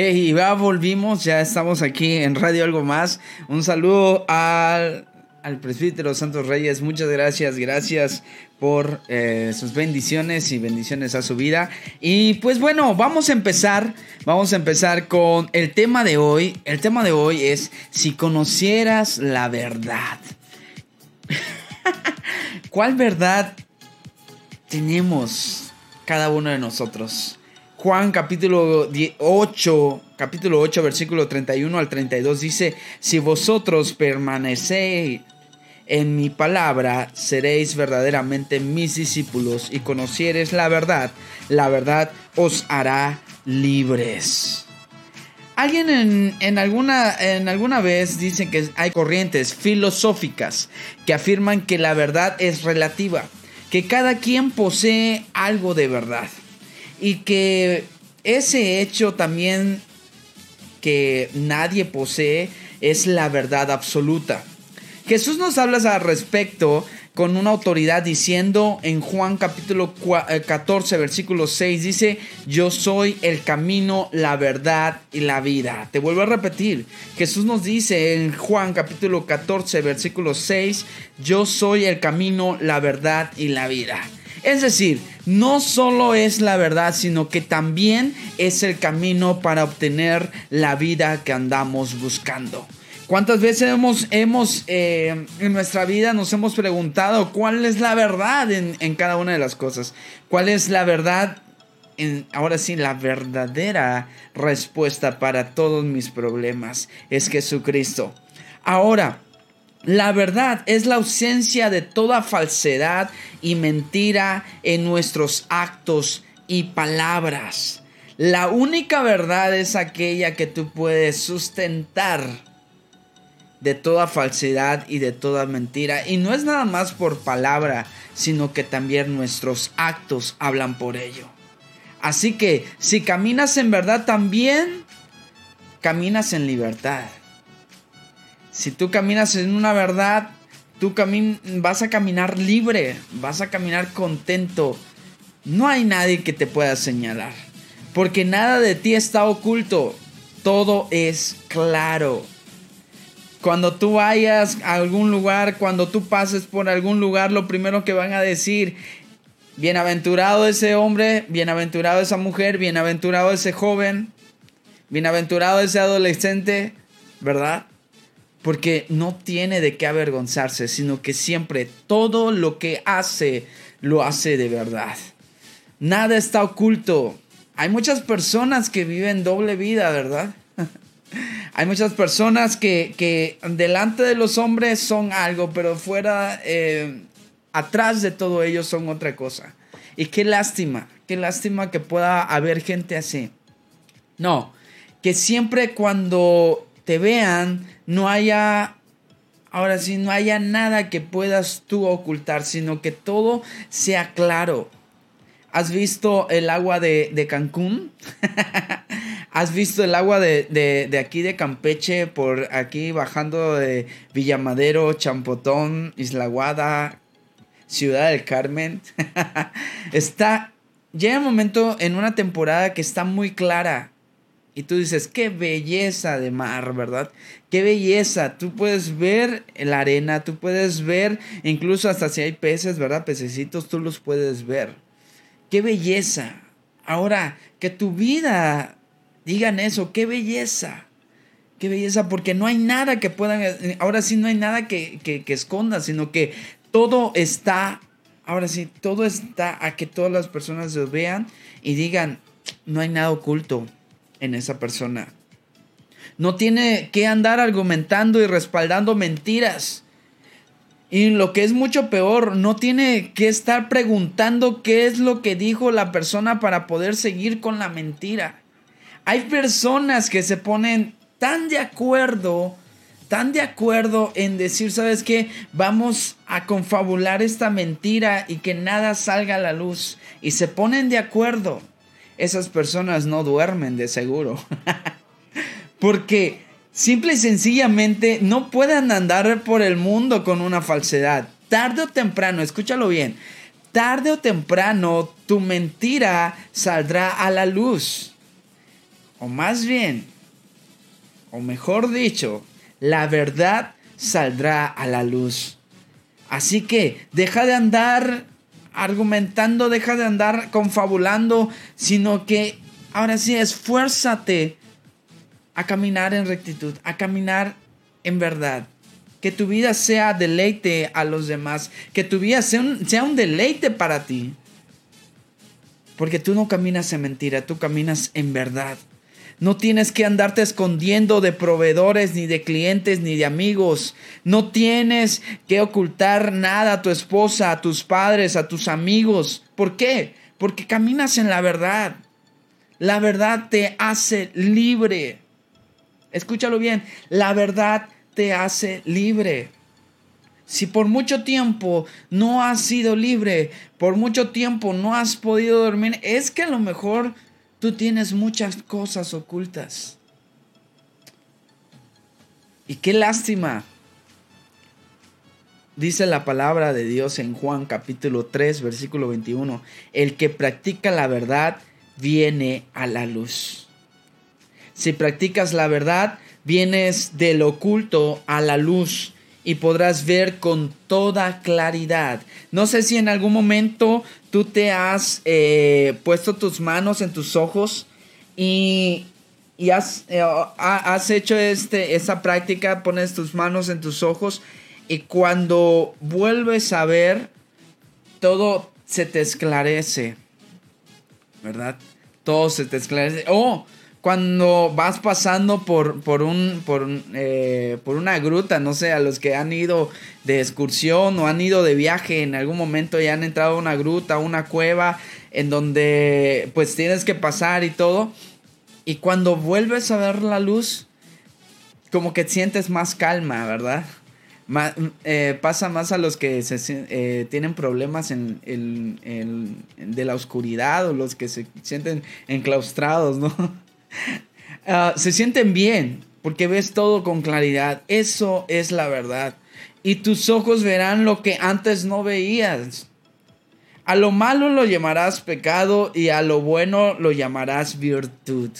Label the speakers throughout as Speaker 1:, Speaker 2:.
Speaker 1: Hey, ya volvimos, ya estamos aquí en Radio Algo Más. Un saludo al, al presbítero Santos Reyes. Muchas gracias, gracias por eh, sus bendiciones y bendiciones a su vida. Y pues bueno, vamos a empezar, vamos a empezar con el tema de hoy. El tema de hoy es si conocieras la verdad. ¿Cuál verdad tenemos cada uno de nosotros? Juan capítulo 8, capítulo 8, versículo 31 al 32 dice, si vosotros permanecéis en mi palabra, seréis verdaderamente mis discípulos y conocieres la verdad, la verdad os hará libres. Alguien en, en, alguna, en alguna vez dice que hay corrientes filosóficas que afirman que la verdad es relativa, que cada quien posee algo de verdad y que ese hecho también que nadie posee es la verdad absoluta. Jesús nos habla al respecto con una autoridad diciendo en Juan capítulo 14 eh, versículo 6 dice, yo soy el camino, la verdad y la vida. Te vuelvo a repetir, Jesús nos dice en Juan capítulo 14 versículo 6, yo soy el camino, la verdad y la vida. Es decir, no solo es la verdad, sino que también es el camino para obtener la vida que andamos buscando. ¿Cuántas veces hemos, hemos eh, en nuestra vida nos hemos preguntado cuál es la verdad en, en cada una de las cosas? ¿Cuál es la verdad? En, ahora sí, la verdadera respuesta para todos mis problemas es Jesucristo. Ahora, la verdad es la ausencia de toda falsedad y mentira en nuestros actos y palabras. La única verdad es aquella que tú puedes sustentar de toda falsedad y de toda mentira. Y no es nada más por palabra, sino que también nuestros actos hablan por ello. Así que si caminas en verdad, también caminas en libertad. Si tú caminas en una verdad, tú vas a caminar libre, vas a caminar contento. No hay nadie que te pueda señalar, porque nada de ti está oculto, todo es claro. Cuando tú vayas a algún lugar, cuando tú pases por algún lugar, lo primero que van a decir, bienaventurado ese hombre, bienaventurado esa mujer, bienaventurado ese joven, bienaventurado ese adolescente, ¿verdad? Porque no tiene de qué avergonzarse, sino que siempre todo lo que hace, lo hace de verdad. Nada está oculto. Hay muchas personas que viven doble vida, ¿verdad? Hay muchas personas que, delante de los hombres son algo, pero fuera, eh, atrás de todo ello son otra cosa. Y qué lástima, qué lástima que pueda haber gente así. No, que siempre cuando te vean no haya, ahora sí, no haya nada que puedas tú ocultar, sino que todo sea claro. ¿Has visto el agua de, Cancún? ¿Has visto el agua de, de, aquí de Campeche, por aquí bajando de Villamadero, Champotón, Isla Guada, Ciudad del Carmen? está, llega un momento en una temporada que está muy clara y tú dices, qué belleza de mar, ¿verdad? Qué belleza. Tú puedes ver la arena, tú puedes ver, incluso hasta si hay peces, ¿verdad? Pececitos, tú los puedes ver. Qué belleza. Ahora, que tu vida digan eso, qué belleza. Qué belleza, porque no hay nada que puedan, ahora sí no hay nada que, que, esconda, sino que todo está, ahora sí, todo está a que todas las personas lo vean y digan, no hay nada oculto en esa persona. No tiene que andar argumentando y respaldando mentiras. Y lo que es mucho peor, no tiene que estar preguntando qué es lo que dijo la persona para poder seguir con la mentira. Hay personas que se ponen tan de acuerdo, tan de acuerdo en decir, ¿sabes qué? Vamos a confabular esta mentira y que nada salga a la luz. Y se ponen de acuerdo esas personas no duermen de seguro. Porque simple y sencillamente no pueden andar por el mundo con una falsedad. Tarde o temprano, escúchalo bien, tarde o temprano tu mentira saldrá a la luz. o más bien, o mejor dicho, la verdad saldrá a la luz. Así que deja de andar argumentando, deja de andar confabulando, sino que ahora sí esfuérzate a caminar en rectitud, a caminar en verdad. Que tu vida sea deleite a los demás, que tu vida sea un, deleite para ti. Porque tú no caminas en mentira, tú caminas en verdad. No tienes que andarte escondiendo de proveedores, ni de clientes, ni de amigos. No tienes que ocultar nada a tu esposa, a tus padres, a tus amigos. ¿Por qué? Porque caminas en la verdad. La verdad te hace libre. Escúchalo bien. La verdad te hace libre. Si por mucho tiempo no has sido libre, por mucho tiempo no has podido dormir, es que a lo mejor Tú tienes muchas cosas ocultas. Y qué lástima. Dice la palabra de Dios en Juan capítulo 3, versículo 21. El que practica la verdad viene a la luz. Si practicas la verdad, vienes del oculto a la luz y podrás ver con toda claridad. No sé si en algún momento tú te has eh, puesto tus manos en tus ojos y, has, eh, has, hecho este, esa práctica, pones tus manos en tus ojos y cuando vuelves a ver, todo se te esclarece, ¿verdad? Todo se te esclarece. Oh, cuando vas pasando por, por, un, por, eh, por una gruta, no sé, a los que han ido de excursión o han ido de viaje en algún momento y han entrado a una gruta, una cueva, en donde pues tienes que pasar y todo. Y cuando vuelves a ver la luz, como que sientes más calma, ¿verdad? Eh, pasa más a los que eh, tienen problemas en, de la oscuridad o los que se sienten enclaustrados, ¿no? Ah, se sienten bien porque ves todo con claridad. Eso es la verdad. Y tus ojos verán lo que antes no veías. A lo malo lo llamarás pecado y a lo bueno lo llamarás virtud.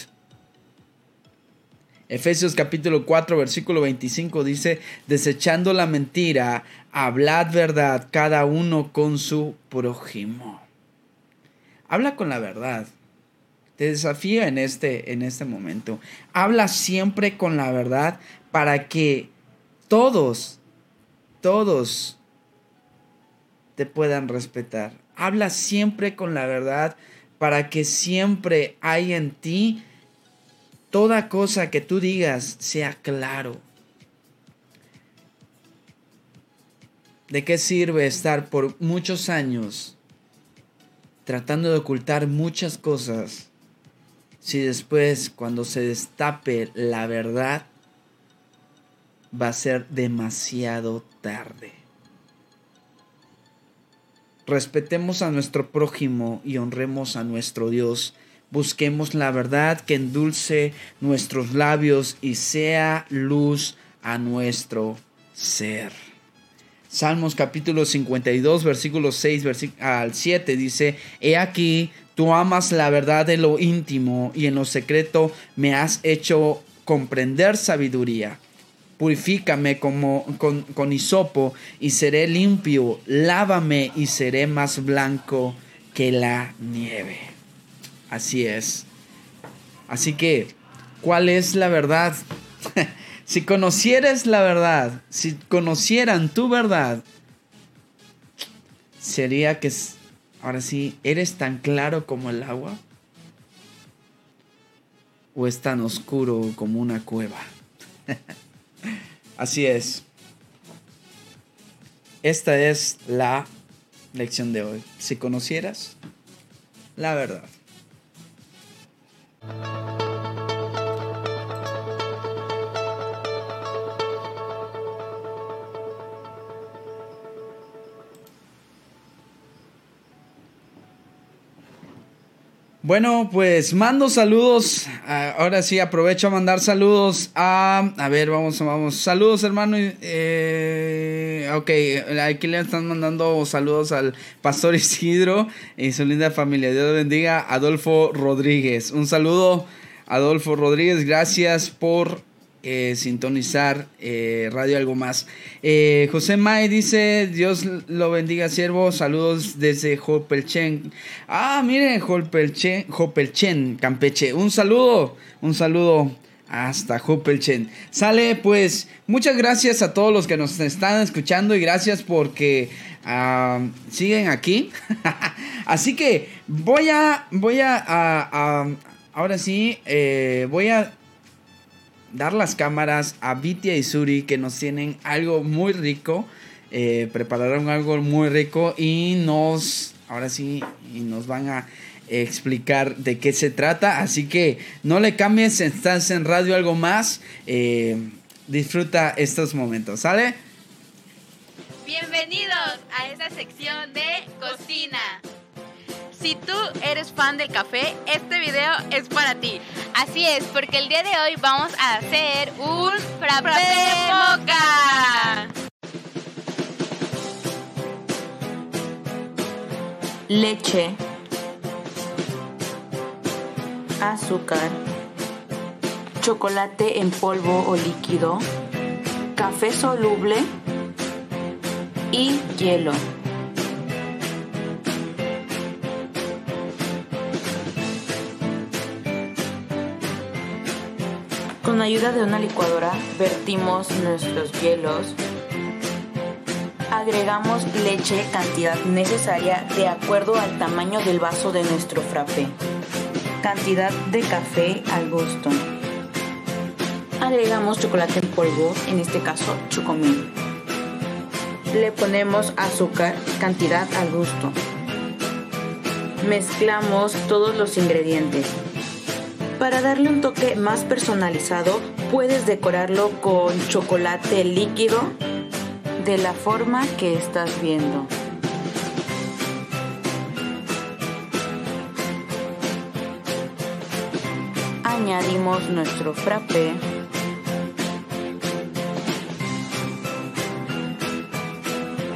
Speaker 1: Efesios capítulo 4 versículo 25 dice, desechando la mentira, hablad verdad cada uno con su prójimo. Habla con la verdad. Te desafío en este, en este momento. Habla siempre con la verdad para que todos, todos te puedan respetar. Habla siempre con la verdad para que siempre hay en ti toda cosa que tú digas sea claro. ¿De qué sirve estar por muchos años tratando de ocultar muchas cosas si después cuando se destape la verdad va a ser demasiado tarde. Respetemos a nuestro prójimo y honremos a nuestro Dios. Busquemos la verdad que endulce nuestros labios y sea luz a nuestro ser. Salmos capítulo 52, versículos 6 al 7 dice, He aquí, tú amas la verdad en lo íntimo y en lo secreto me has hecho comprender sabiduría. Purifícame como, con, con hisopo y seré limpio, lávame y seré más blanco que la nieve. Así es. Así que, ¿cuál es la verdad? Si conocieres la verdad, si conocieran tu verdad, sería que ahora sí, ¿eres tan claro como el agua? ¿O es tan oscuro como una cueva? Así es. Esta es la lección de hoy. Si conocieras la verdad. Bueno, pues mando saludos. Ah, ahora sí, aprovecho a mandar saludos a. A ver, vamos, vamos. Saludos, hermano. Eh, ok, aquí le están mandando saludos al Pastor Isidro y su linda familia. Dios bendiga. Adolfo Rodríguez. Un saludo Adolfo Rodríguez, gracias por eh, sintonizar eh, Radio Algo Más. Eh, José May dice, Dios lo bendiga, siervo. Saludos desde Jopelchen. Ah, miren, Jopelchen, Jopelchen, Campeche. Un saludo, un saludo hasta Jopelchen. Sale, pues, muchas gracias a todos los que nos están escuchando y gracias porque ah, siguen aquí. Así que voy a, voy a, ahora sí, voy a dar las cámaras a Vitia y Suri que nos tienen algo muy rico. Eh, prepararon algo muy rico y nos, ahora sí, y nos van a explicar de qué se trata. Así que no le cambies, estás en radio algo más. Eh, disfruta estos momentos, ¿sale?
Speaker 2: Bienvenidos a esta sección de cocina. Si tú eres fan del café, este video es para ti. Así es, porque el día de hoy vamos a hacer un frappé de moca.
Speaker 3: Leche, azúcar, chocolate en polvo o líquido, café soluble y hielo. Con ayuda de una licuadora vertimos nuestros hielos. Agregamos leche cantidad necesaria de acuerdo al tamaño del vaso de nuestro frappé. Cantidad de café al gusto. Agregamos chocolate en polvo, en este caso chocomil. Le ponemos azúcar, cantidad al gusto. Mezclamos todos los ingredientes. Para darle un toque más personalizado, puedes decorarlo con chocolate líquido de la forma que estás viendo. Añadimos nuestro frappé.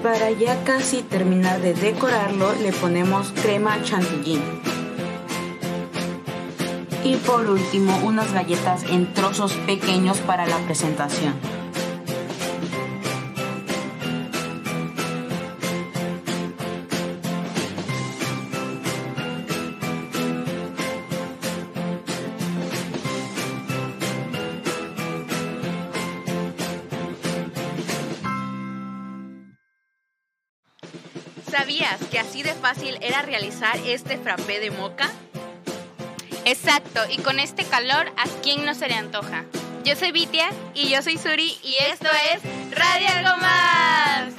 Speaker 3: Para ya casi terminar de decorarlo, le ponemos crema chantilly y por último unas galletas en trozos pequeños para la presentación.
Speaker 2: ¿Sabías que así de fácil era realizar este frappé de moca? Exacto, y con este calor, ¿a quién no se le antoja? Yo soy Vitia
Speaker 4: y yo soy Suri
Speaker 2: y esto es Radio Algo Más.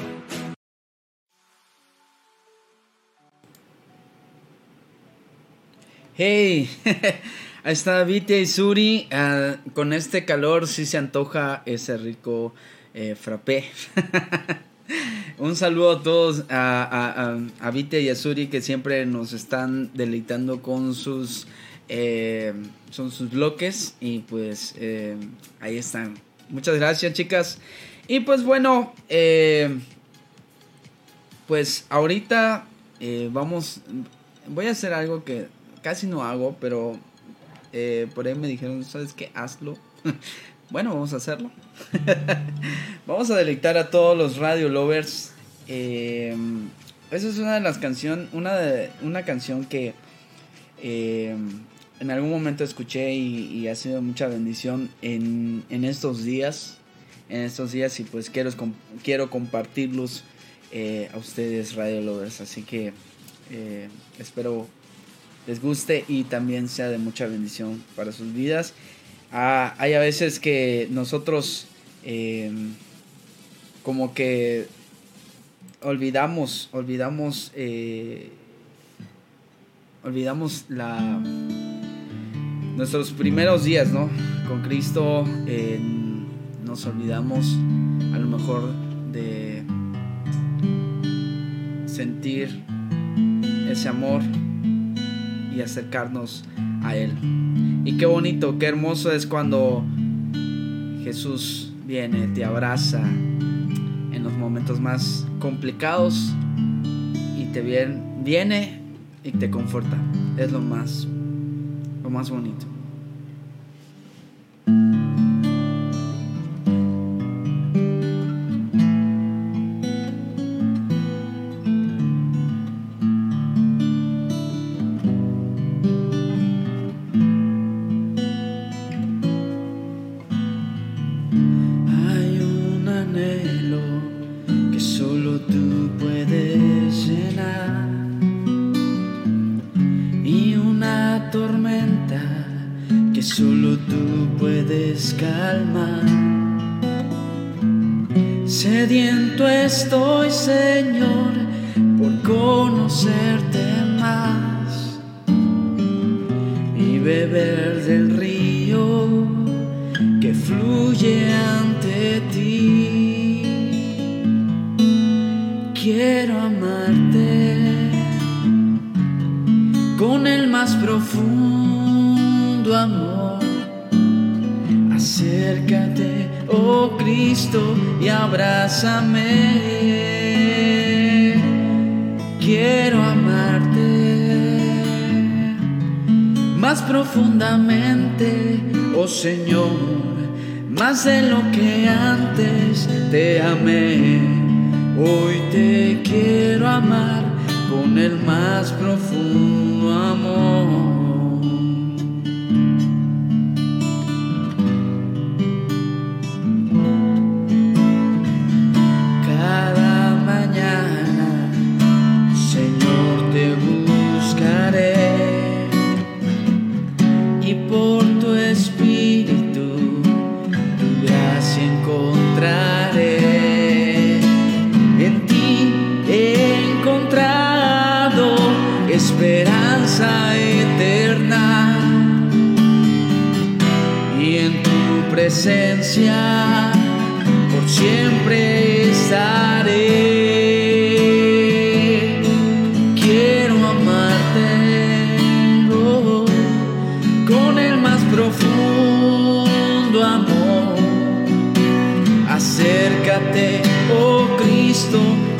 Speaker 1: Hey, ahí está Vitia y Suri. Ah, con este calor sí se antoja ese rico eh, frappé. Un saludo a todos, a, a, a Vitia y a Suri que siempre nos están deleitando con sus eh, son sus bloques y pues eh, ahí están. Muchas gracias chicas. Y pues bueno, eh, pues ahorita vamos, voy a hacer algo que casi no hago, pero por ahí me dijeron, ¿sabes qué? Hazlo. bueno, vamos a hacerlo. vamos a deleitar a todos los radio lovers. esa es una de las canciones, una, de, una canción que en algún momento escuché y, ha sido mucha bendición en, estos días. En estos días y pues quiero, quiero compartirlos eh, a ustedes, Radio Lovers. Así que eh, espero les guste y también sea de mucha bendición para sus vidas. Ah, hay a veces que nosotros em, como que olvidamos, olvidamos, eh, olvidamos la nuestros primeros días, ¿no? Con Cristo eh, nos olvidamos a lo mejor de sentir ese amor y acercarnos a Él. Y qué bonito, qué hermoso es cuando Jesús viene, te abraza en los momentos más complicados y te viene, viene y te conforta. Es lo más más bonito. Hay un anhelo que solo tú puedes llenar. Calmar. Sediento estoy, Señor, por conocerte más y beber del río que fluye ante ti. Quiero amarte con el más profundo amor. Acércate, oh Cristo, y abrázame. Quiero amarte más profundamente, oh Señor, más de lo que antes te amé. Hoy te quiero amar con el más profundo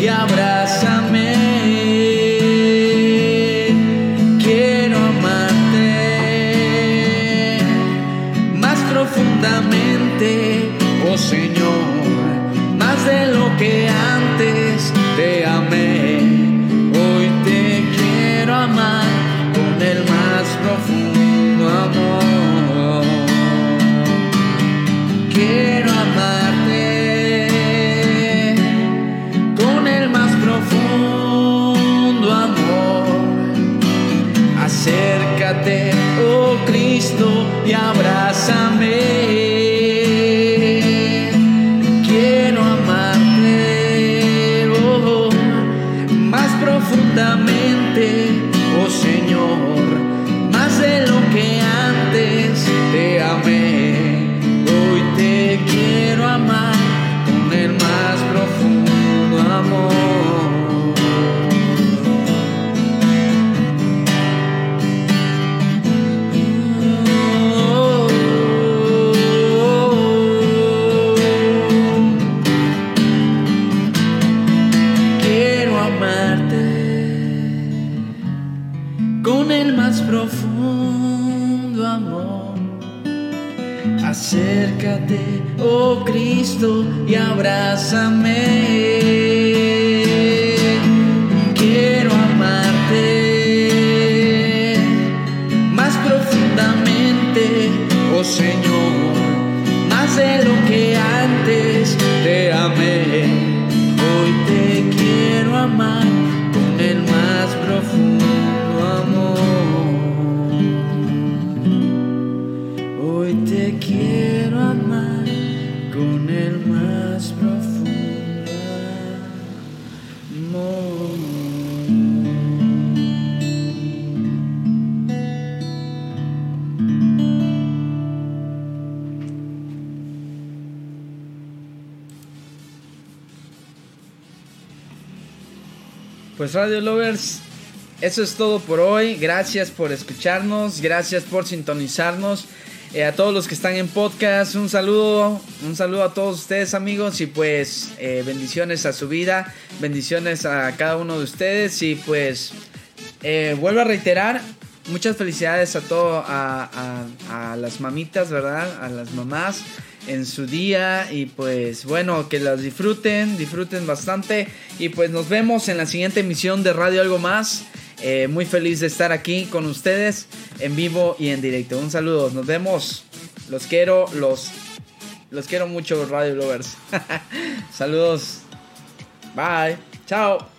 Speaker 1: y abrázame. Quiero amarte más profundamente, oh Señor, más de lo que antes Oh Cristo, y Radio Lovers, eso es todo por hoy. Gracias por escucharnos, gracias por sintonizarnos. Eh, a todos los que están en podcast, un saludo, un saludo a todos ustedes amigos. Y pues eh, bendiciones a su vida, bendiciones a cada uno de ustedes. Y pues eh, vuelvo a reiterar, muchas felicidades a todo, a, las mamitas, ¿verdad? A las mamás en su día y pues bueno, que las disfruten, disfruten bastante y pues nos vemos en la siguiente emisión de Radio Algo Más. Eh, muy feliz de estar aquí con ustedes en vivo y en directo. Un saludo, nos vemos. Los quiero, los, los quiero mucho, Radio Lovers. Saludos. Bye. Chao.